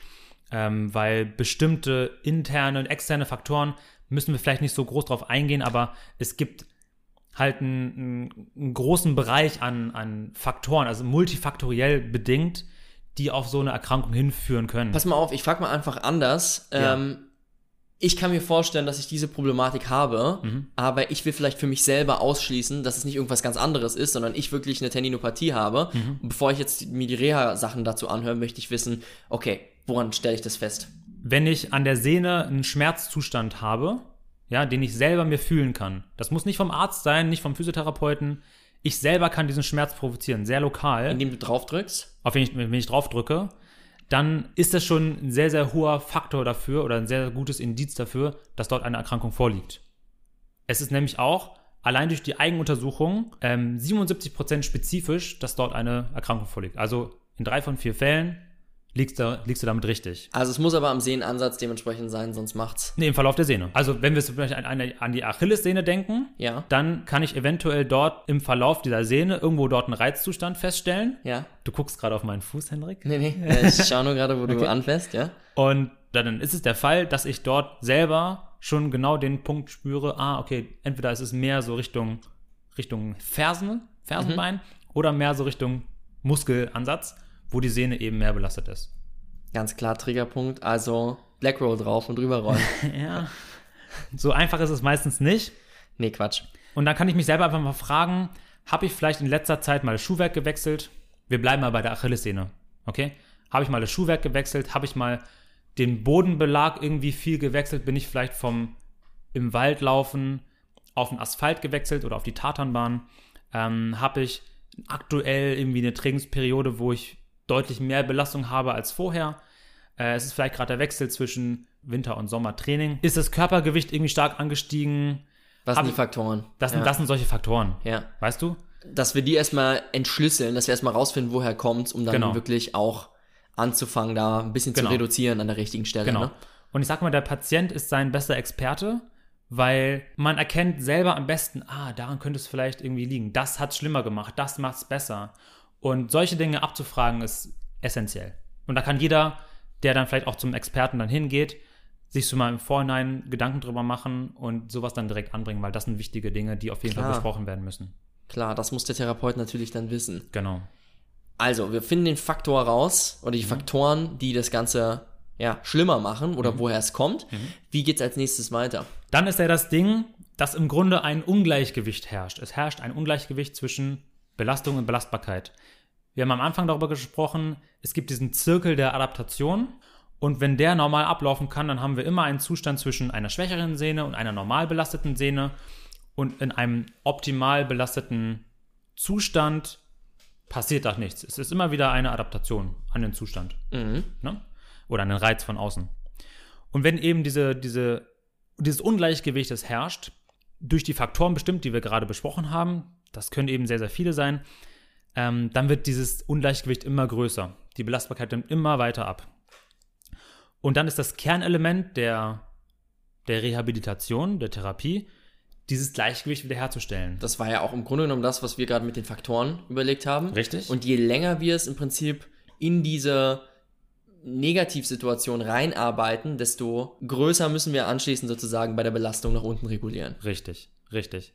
ähm, weil bestimmte interne und externe Faktoren müssen wir vielleicht nicht so groß drauf eingehen, aber es gibt halt einen, einen, großen Bereich an, an Faktoren, also multifaktoriell bedingt, die auf so eine Erkrankung hinführen können. Pass mal auf, ich frage mal einfach anders. Ja. Ähm, ich kann mir vorstellen, dass ich diese Problematik habe, Mhm. aber ich will vielleicht für mich selber ausschließen, dass es nicht irgendwas ganz anderes ist, sondern ich wirklich eine Tendinopathie habe. Mhm. Und bevor ich jetzt mir die Reha-Sachen dazu anhöre, möchte ich wissen, okay, woran stelle ich das fest? wenn ich an der Sehne einen Schmerzzustand habe, ja, den ich selber mir fühlen kann. Das muss nicht vom Arzt sein, nicht vom Physiotherapeuten. Ich selber kann diesen Schmerz provozieren, sehr lokal. Indem du drauf drückst? auf wenn ich, wenn ich drauf drücke, dann ist das schon ein sehr, sehr hoher Faktor dafür oder ein sehr gutes Indiz dafür, dass dort eine Erkrankung vorliegt. Es ist nämlich auch allein durch die Eigenuntersuchung ähm, 77% spezifisch, dass dort eine Erkrankung vorliegt. Also in drei von vier Fällen liegst du, liegst du damit richtig. Also es muss aber am Sehnenansatz dementsprechend sein, sonst macht's. Nee, im Verlauf der Sehne. Also wenn wir zum Beispiel an, an, die Achillessehne denken, Ja. dann kann ich eventuell dort im Verlauf dieser Sehne irgendwo dort einen Reizzustand feststellen. Ja. Du guckst gerade auf meinen Fuß, Henrik. Nee, nee. [LAUGHS] Ich schaue nur gerade, wo du anfährst, ja. Und dann ist es der Fall, dass ich dort selber schon genau den Punkt spüre, ah, okay, entweder ist es mehr so Richtung, Richtung Fersen, Fersenbein oder mehr so Richtung Muskelansatz, wo die Sehne eben mehr belastet ist. Ganz klar Triggerpunkt. Also Black Roll drauf und rüberrollen. [LAUGHS] Ja. So einfach ist es meistens nicht. nee, Quatsch. Und dann kann ich mich selber einfach mal fragen, habe ich vielleicht in letzter Zeit mal das Schuhwerk gewechselt? Wir bleiben mal bei der Achillessehne, okay? Habe ich mal das Schuhwerk gewechselt? Habe ich mal den Bodenbelag irgendwie viel gewechselt? Bin ich vielleicht vom im Wald laufen auf den Asphalt gewechselt oder auf die Tatanbahn? Ähm, habe ich aktuell irgendwie eine Trainingsperiode, wo ich deutlich mehr Belastung habe als vorher? Äh, es ist vielleicht gerade der Wechsel zwischen Winter- und Sommertraining. Ist das Körpergewicht irgendwie stark angestiegen? Was Hab sind die Faktoren? Das, ja. sind, das sind solche Faktoren. ja. Weißt du? Dass wir die erstmal entschlüsseln, dass wir erstmal rausfinden, woher kommt's, um dann Genau. wirklich auch anzufangen, da ein bisschen Genau. zu reduzieren an der richtigen Stelle. Genau. Ne? Und ich sag mal, der Patient ist sein bester Experte, weil man erkennt selber am besten, ah, daran könnte es vielleicht irgendwie liegen. Das hat schlimmer gemacht, das macht es besser. Und solche Dinge abzufragen ist essentiell. Und da kann jeder, der dann vielleicht auch zum Experten dann hingeht, sich schon mal im Vorhinein Gedanken drüber machen und sowas dann direkt anbringen, weil das sind wichtige Dinge, die auf jeden Fall Klar. besprochen werden müssen. Klar, das muss der Therapeut natürlich dann wissen. Genau. Also, wir finden den Faktor raus oder Mhm. die Faktoren, die das Ganze ja, schlimmer machen Mhm. oder woher es kommt. Wie geht's als nächstes weiter? Dann ist ja das Ding, dass im Grunde ein Ungleichgewicht herrscht. Es herrscht ein Ungleichgewicht zwischen Belastung und Belastbarkeit. Wir haben am Anfang darüber gesprochen, es gibt diesen Zirkel der Adaptation und wenn der normal ablaufen kann, dann haben wir immer einen Zustand zwischen einer schwächeren Sehne und einer normal belasteten Sehne und in einem optimal belasteten Zustand passiert da nichts. Es ist immer wieder eine Adaptation an den Zustand Mhm. ne? oder einen Reiz von außen. Und wenn eben diese, diese, dieses Ungleichgewicht, das herrscht, durch die Faktoren bestimmt, die wir gerade besprochen haben, das können eben sehr, sehr viele sein, ähm, dann wird dieses Ungleichgewicht immer größer. Die Belastbarkeit nimmt immer weiter ab. Und dann ist das Kernelement der, der Rehabilitation, der Therapie, dieses Gleichgewicht wiederherzustellen. Das war ja auch im Grunde genommen das, was wir gerade mit den Faktoren überlegt haben. Richtig. Und je länger wir es im Prinzip in diese Negativsituation reinarbeiten, desto größer müssen wir anschließend sozusagen bei der Belastung nach unten regulieren. Richtig, richtig.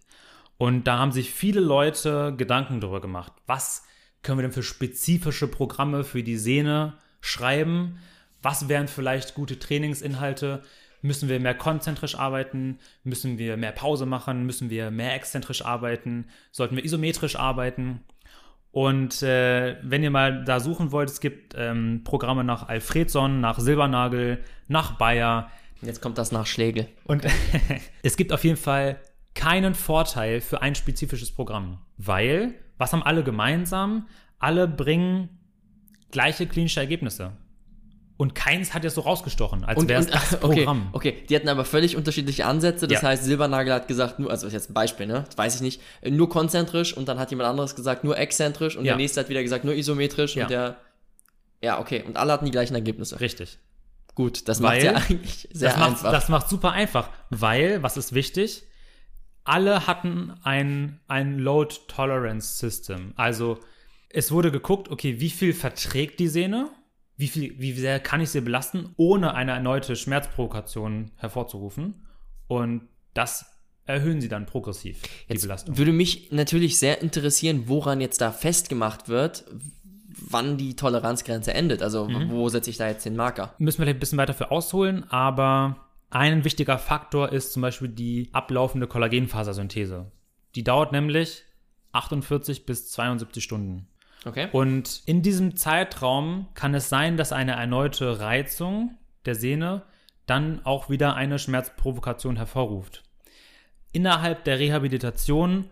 Und da haben sich viele Leute Gedanken darüber gemacht. Was können wir denn für spezifische Programme für die Sehne schreiben? Was wären vielleicht gute Trainingsinhalte? Müssen wir mehr konzentrisch arbeiten? Müssen wir mehr Pause machen? Müssen wir mehr exzentrisch arbeiten? Sollten wir isometrisch arbeiten? Und äh, wenn ihr mal da suchen wollt, es gibt ähm, Programme nach Alfredson, nach Silbernagel, nach Bayer. Jetzt kommt das nach Schlegel. Und [LAUGHS] es gibt auf jeden Fall keinen Vorteil für ein spezifisches Programm. Weil, was haben alle gemeinsam? Alle bringen gleiche klinische Ergebnisse. Und keins hat jetzt so rausgestochen, als wäre es das [LAUGHS] okay, Programm. Okay, die hatten aber völlig unterschiedliche Ansätze. Das Ja. heißt, Silbernagel hat gesagt, nur, also das ist jetzt ein Beispiel, ne? Das weiß ich nicht, nur konzentrisch und dann hat jemand anderes gesagt, nur exzentrisch und Ja. der nächste hat wieder gesagt, nur isometrisch Ja. und der. Ja, okay. Und alle hatten die gleichen Ergebnisse. Richtig. Gut, das macht ja [LAUGHS] eigentlich sehr das macht, einfach. Das macht super einfach, weil, was ist wichtig? Alle hatten ein, ein Load Tolerance System. Also es wurde geguckt, okay, wie viel verträgt die Sehne? Wie, viel, wie sehr kann ich sie belasten, ohne eine erneute Schmerzprovokation hervorzurufen? Und das erhöhen sie dann progressiv, die Jetzt Belastung. würde mich natürlich sehr interessieren, woran jetzt da festgemacht wird, wann die Toleranzgrenze endet. Also Mhm. wo setze ich da jetzt den Marker? Müssen wir vielleicht ein bisschen weiter für ausholen, aber ein wichtiger Faktor ist zum Beispiel die ablaufende Kollagenfasersynthese. Die dauert nämlich 48 bis 72 Stunden. Okay. Und in diesem Zeitraum kann es sein, dass eine erneute Reizung der Sehne dann auch wieder eine Schmerzprovokation hervorruft. Innerhalb der Rehabilitation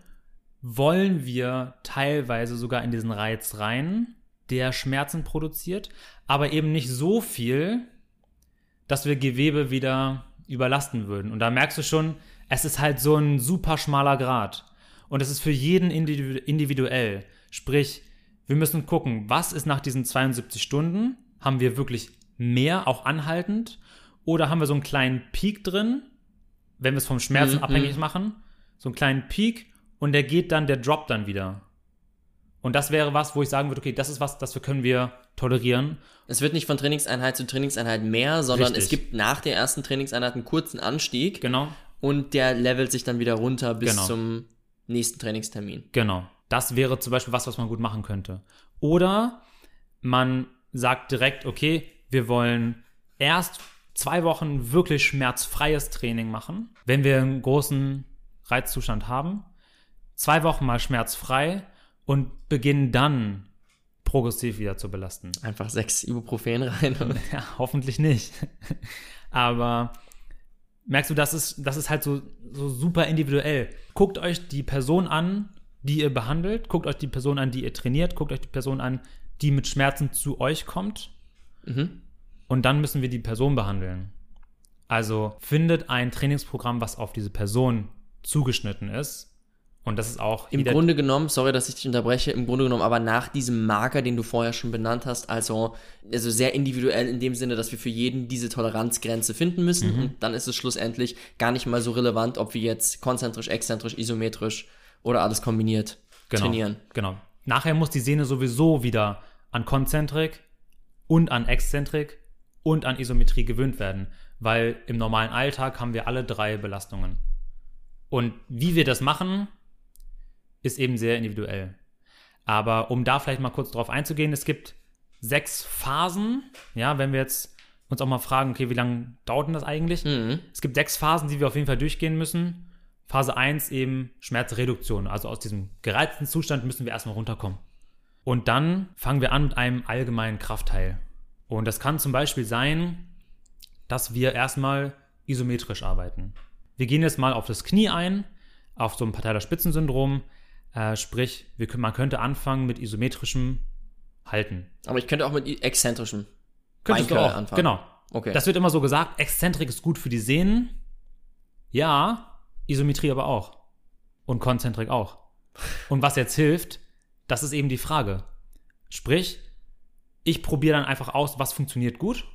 wollen wir teilweise sogar in diesen Reiz rein, der Schmerzen produziert, aber eben nicht so viel, dass wir Gewebe wieder überlasten würden. Und da merkst du schon, es ist halt so ein super schmaler Grad. Und es ist für jeden individu individuell. Sprich, wir müssen gucken, was ist nach diesen 72 Stunden? Haben wir wirklich mehr, auch anhaltend? Oder haben wir so einen kleinen Peak drin, wenn wir es vom Schmerzen Mhm, abhängig machen? So einen kleinen Peak und der geht dann, der droppt dann wieder. Und das wäre was, wo ich sagen würde, okay, das ist was, das können wir tolerieren. Es wird nicht von Trainingseinheit zu Trainingseinheit mehr, sondern Richtig. es gibt nach der ersten Trainingseinheit einen kurzen Anstieg Genau. und der levelt sich dann wieder runter bis Genau. zum nächsten Trainingstermin. Genau. Das wäre zum Beispiel was, was man gut machen könnte. Oder man sagt direkt, okay, wir wollen erst zwei Wochen wirklich schmerzfreies Training machen, wenn wir einen großen Reizzustand haben. Zwei Wochen mal schmerzfrei und beginnen dann progressiv wieder zu belasten. Einfach sechs Ibuprofen rein. [LAUGHS] Ja, hoffentlich nicht. Aber merkst du, das ist, das ist halt so, so super individuell. Guckt euch die Person an, die ihr behandelt, guckt euch die Person an, die ihr trainiert, guckt euch die Person an, die mit Schmerzen zu euch kommt. Mhm. Und dann müssen wir die Person behandeln. Also findet ein Trainingsprogramm, was auf diese Person zugeschnitten ist. Und das ist auch Im Grunde genommen, sorry, dass ich dich unterbreche, im Grunde genommen aber nach diesem Marker, den du vorher schon benannt hast, also, also sehr individuell in dem Sinne, dass wir für jeden diese Toleranzgrenze finden müssen Mhm. und dann ist es schlussendlich gar nicht mal so relevant, ob wir jetzt konzentrisch, exzentrisch, isometrisch oder alles kombiniert genau, trainieren. Genau. Nachher muss die Sehne sowieso wieder an Konzentrik und an Exzentrik und an Isometrie gewöhnt werden, weil im normalen Alltag haben wir alle drei Belastungen. Und wie wir das machen, ist eben sehr individuell. Aber um da vielleicht mal kurz drauf einzugehen, es gibt sechs Phasen. Ja, wenn wir jetzt uns auch mal fragen, okay, wie lange dauert denn das eigentlich? Mhm. Es gibt sechs Phasen, die wir auf jeden Fall durchgehen müssen. Phase 1 eben Schmerzreduktion. Also aus diesem gereizten Zustand müssen wir erstmal runterkommen. Und dann fangen wir an mit einem allgemeinen Kraftteil. Und das kann zum Beispiel sein, dass wir erstmal isometrisch arbeiten. Wir gehen jetzt mal auf das Knie ein, auf so ein Patellar Spitzensyndrom. Äh, sprich, wir, man könnte anfangen mit isometrischem Halten. Aber ich könnte auch mit exzentrischem Könntest du Beincurl auch. anfangen. Genau. Okay. Das wird immer so gesagt, Exzentrik ist gut für die Sehnen. Ja, Isometrie aber auch. Und Konzentrik auch. Und was jetzt hilft, das ist eben die Frage. Sprich, ich probiere dann einfach aus, was funktioniert gut.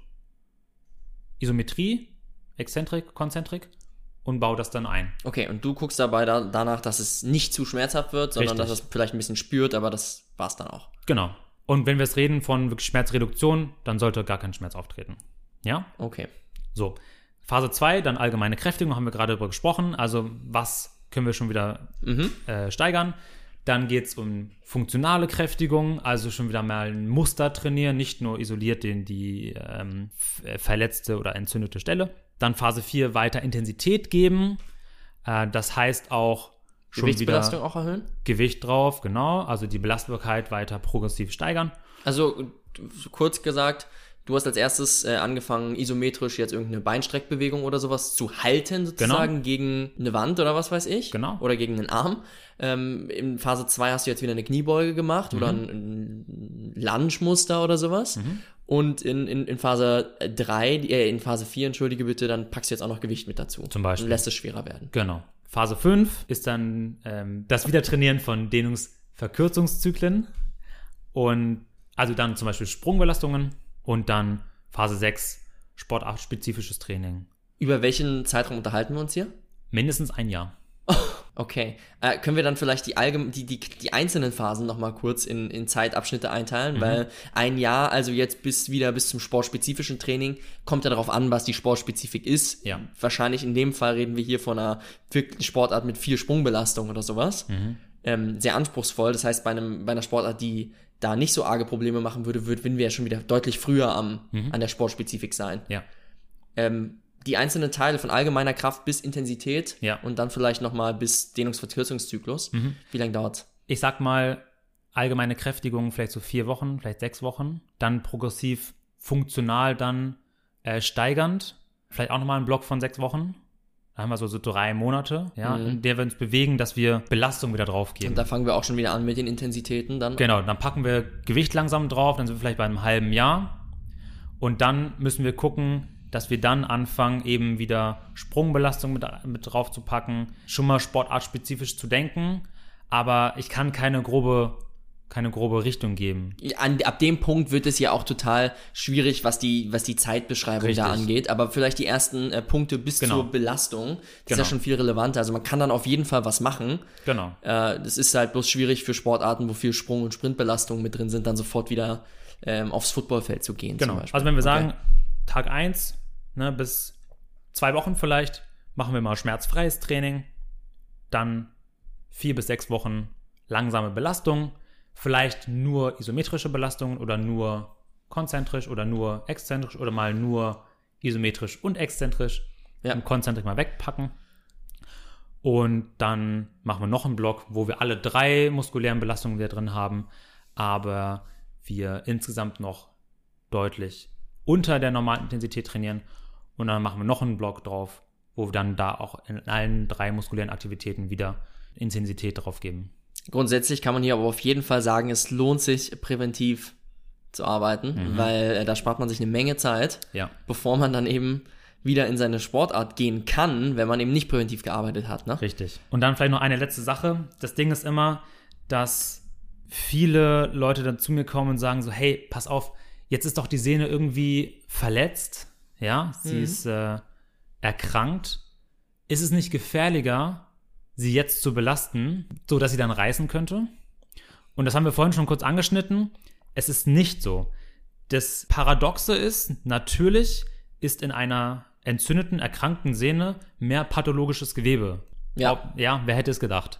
Isometrie, Exzentrik, Konzentrik und baue das dann ein. okay, und du guckst dabei da, danach, dass es nicht zu schmerzhaft wird, sondern Richtig. dass es vielleicht ein bisschen spürt, aber das war's dann auch. Genau. Und wenn wir jetzt reden von wirklich Schmerzreduktion, dann sollte gar kein Schmerz auftreten. Ja? Okay. So, Phase 2, dann allgemeine Kräftigung, haben wir gerade darüber gesprochen. Also, was können wir schon wieder Mhm. äh, steigern? Dann geht es um funktionale Kräftigung, also schon wieder mal ein Muster trainieren, nicht nur isoliert den, die ähm, äh, verletzte oder entzündete Stelle. Dann Phase 4, weiter Intensität geben. Äh, das heißt auch schon Gewichtsbelastung wieder auch erhöhen? Gewicht drauf, genau, also die Belastbarkeit weiter progressiv steigern. Also so kurz gesagt, du hast als erstes äh, angefangen, isometrisch jetzt irgendeine Beinstreckbewegung oder sowas zu halten, sozusagen gegen eine Wand oder was weiß ich. Genau. Oder gegen einen Arm. Ähm, in Phase 2 hast du jetzt wieder eine Kniebeuge gemacht Mhm. oder ein, ein Lunge-Muster oder sowas. Und in, in, in Phase 3, äh, in Phase 4, entschuldige bitte, dann packst du jetzt auch noch Gewicht mit dazu. Zum Beispiel. Und lässt es schwerer werden. Genau. Phase 5 ist dann ähm, das Wiedertrainieren von Dehnungsverkürzungszyklen und also dann zum Beispiel Sprungbelastungen und dann Phase 6 sportartspezifisches Training. Über welchen Zeitraum unterhalten wir uns hier? Mindestens ein Jahr. [LAUGHS] Okay. Äh, können wir dann vielleicht die, allgem die, die, die einzelnen Phasen nochmal kurz in, in Zeitabschnitte einteilen? Mhm. Weil ein Jahr, also jetzt bis wieder bis zum sportspezifischen Training, kommt ja darauf an, was die Sportspezifik ist. Ja. Wahrscheinlich in dem Fall reden wir hier von einer Sportart mit viel Sprungbelastung oder sowas. Mhm. Ähm, sehr anspruchsvoll. Das heißt, bei, einem, bei einer Sportart, die da nicht so arge Probleme machen würde, würden wir ja schon wieder deutlich früher am, Mhm. an der Sportspezifik sein. Ja. Ähm, die einzelnen Teile von allgemeiner Kraft bis Intensität Ja. und dann vielleicht nochmal bis Dehnungsverkürzungszyklus. Wie lange dauert's? Ich sag mal, allgemeine Kräftigung vielleicht so vier Wochen, vielleicht sechs Wochen. Dann progressiv funktional dann äh, steigernd. Vielleicht auch nochmal einen Block von sechs Wochen. Da haben wir so, so drei Monate, ja, in der wir uns bewegen, dass wir Belastung wieder draufgeben. Und da fangen wir auch schon wieder an mit den Intensitäten dann. Genau, dann packen wir Gewicht langsam drauf, dann sind wir vielleicht bei einem halben Jahr. Und dann müssen wir gucken, dass wir dann anfangen, eben wieder Sprungbelastung mit, mit drauf zu packen, schon mal sportartspezifisch zu denken. Aber ich kann keine grobe, keine grobe Richtung geben. An, ab dem Punkt wird es ja auch total schwierig, was die, was die Zeitbeschreibung Richtig. da angeht. Aber vielleicht die ersten äh, Punkte bis Genau. zur Belastung, das ist Genau. ja schon viel relevanter. Also man kann dann auf jeden Fall was machen. Genau. Äh, das ist halt bloß schwierig für Sportarten, wo viel Sprung- und Sprintbelastung mit drin sind, dann sofort wieder ähm, aufs Footballfeld zu gehen. Genau. Also wenn wir sagen, Okay. Tag 1 ne, bis zwei Wochen vielleicht, machen wir mal schmerzfreies Training. Dann vier bis sechs Wochen langsame Belastung. Vielleicht nur isometrische Belastungen oder nur konzentrisch oder nur exzentrisch oder mal nur isometrisch und exzentrisch. Ja. Und konzentrisch mal wegpacken. Und dann machen wir noch einen Block, wo wir alle drei muskulären Belastungen wieder drin haben, aber wir insgesamt noch deutlich unter der normalen Intensität trainieren. Und dann machen wir noch einen Block drauf, wo wir dann da auch in allen drei muskulären Aktivitäten wieder Intensität drauf geben. Grundsätzlich kann man hier aber auf jeden Fall sagen, es lohnt sich präventiv zu arbeiten, weil äh, da spart man sich eine Menge Zeit, Ja. bevor man dann eben wieder in seine Sportart gehen kann, wenn man eben nicht präventiv gearbeitet hat. Ne? Richtig. Und dann vielleicht noch eine letzte Sache. Das Ding ist immer, dass viele Leute dann zu mir kommen und sagen so, hey, pass auf, jetzt ist doch die Sehne irgendwie verletzt. Ja, sie ist äh, erkrankt. Ist es nicht gefährlicher, sie jetzt zu belasten, so dass sie dann reißen könnte? Und das haben wir vorhin schon kurz angeschnitten. Es ist nicht so. Das Paradoxe ist, natürlich ist in einer entzündeten, erkrankten Sehne mehr pathologisches Gewebe. Ja. Ob- ja, wer hätte es gedacht?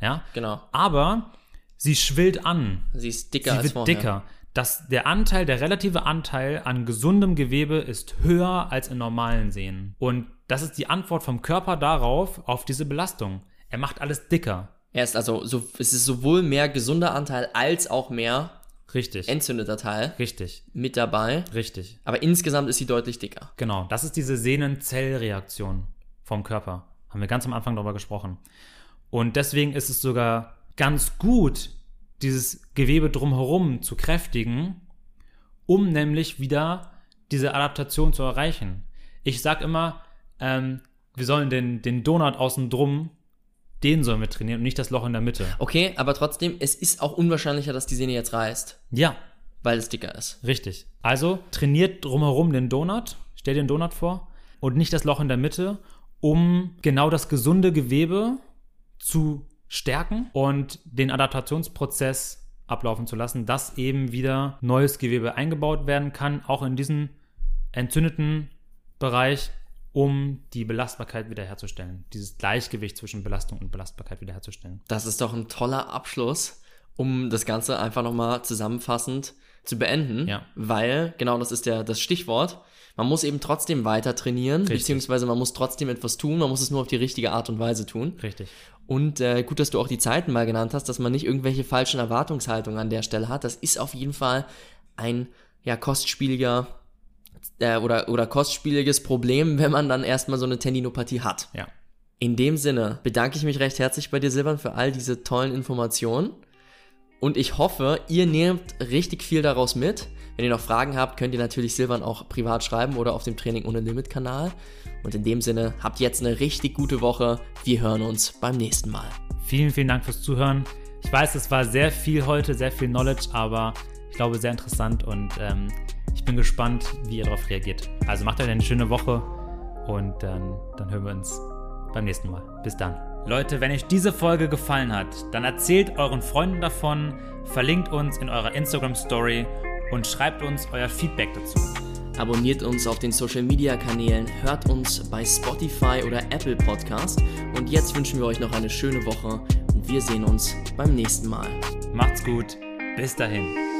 Ja, Genau. aber sie schwillt an. Sie ist dicker Sie als wird vorher. dicker. Das, der Anteil, der relative Anteil an gesundem Gewebe ist höher als in normalen Sehnen. Und das ist die Antwort vom Körper darauf, auf diese Belastung. Er macht alles dicker. Er ist also, so, es ist sowohl mehr gesunder Anteil als auch mehr Richtig. entzündeter Teil Richtig. mit dabei. Richtig. Aber insgesamt ist sie deutlich dicker. Genau. Das ist diese Sehnenzellreaktion vom Körper. Haben wir ganz am Anfang darüber gesprochen. Und deswegen ist es sogar ganz gut, dieses Gewebe drumherum zu kräftigen, um nämlich wieder diese Adaptation zu erreichen. Ich sag immer, ähm, wir sollen den, den Donut außen drum, den sollen wir trainieren und nicht das Loch in der Mitte. Okay, aber trotzdem, es ist auch unwahrscheinlicher, dass die Sehne jetzt reißt, Ja, weil es dicker ist. richtig. Also trainiert drumherum den Donut, stell dir den Donut vor und nicht das Loch in der Mitte, um genau das gesunde Gewebe zu stärken und den Adaptationsprozess ablaufen zu lassen, dass eben wieder neues Gewebe eingebaut werden kann, auch in diesen entzündeten Bereich, um die Belastbarkeit wiederherzustellen, dieses Gleichgewicht zwischen Belastung und Belastbarkeit wiederherzustellen. Das ist doch ein toller Abschluss, um das Ganze einfach nochmal zusammenfassend zu beenden, Ja. weil, genau das ist der, das Stichwort, man muss eben trotzdem weiter trainieren, Richtig. beziehungsweise man muss trotzdem etwas tun, man muss es nur auf die richtige Art und Weise tun. Richtig. Und äh, gut, dass du auch die Zeiten mal genannt hast, dass man nicht irgendwelche falschen Erwartungshaltungen an der Stelle hat. Das ist auf jeden Fall ein ja, kostspieliger äh, oder, oder kostspieliges Problem, wenn man dann erstmal so eine Tendinopathie hat. Ja. In dem Sinne bedanke ich mich recht herzlich bei dir, Silvan, für all diese tollen Informationen. Und ich hoffe, ihr nehmt richtig viel daraus mit. Wenn ihr noch Fragen habt, könnt ihr natürlich Silvan auch privat schreiben oder auf dem Training ohne Limit Kanal. Und in dem Sinne, habt jetzt eine richtig gute Woche. Wir hören uns beim nächsten Mal. Vielen, vielen Dank fürs Zuhören. Ich weiß, es war sehr viel heute, sehr viel Knowledge, aber ich glaube sehr interessant und ähm, ich bin gespannt, wie ihr darauf reagiert. Also macht euch eine schöne Woche und dann, dann hören wir uns beim nächsten Mal. Bis dann. Leute, wenn euch diese Folge gefallen hat, dann erzählt euren Freunden davon, verlinkt uns in eurer Instagram Story und schreibt uns euer Feedback dazu. Abonniert uns auf den Social Media Kanälen, hört uns bei Spotify oder Apple Podcast. Und jetzt wünschen wir euch noch eine schöne Woche und wir sehen uns beim nächsten Mal. Macht's gut. Bis dahin.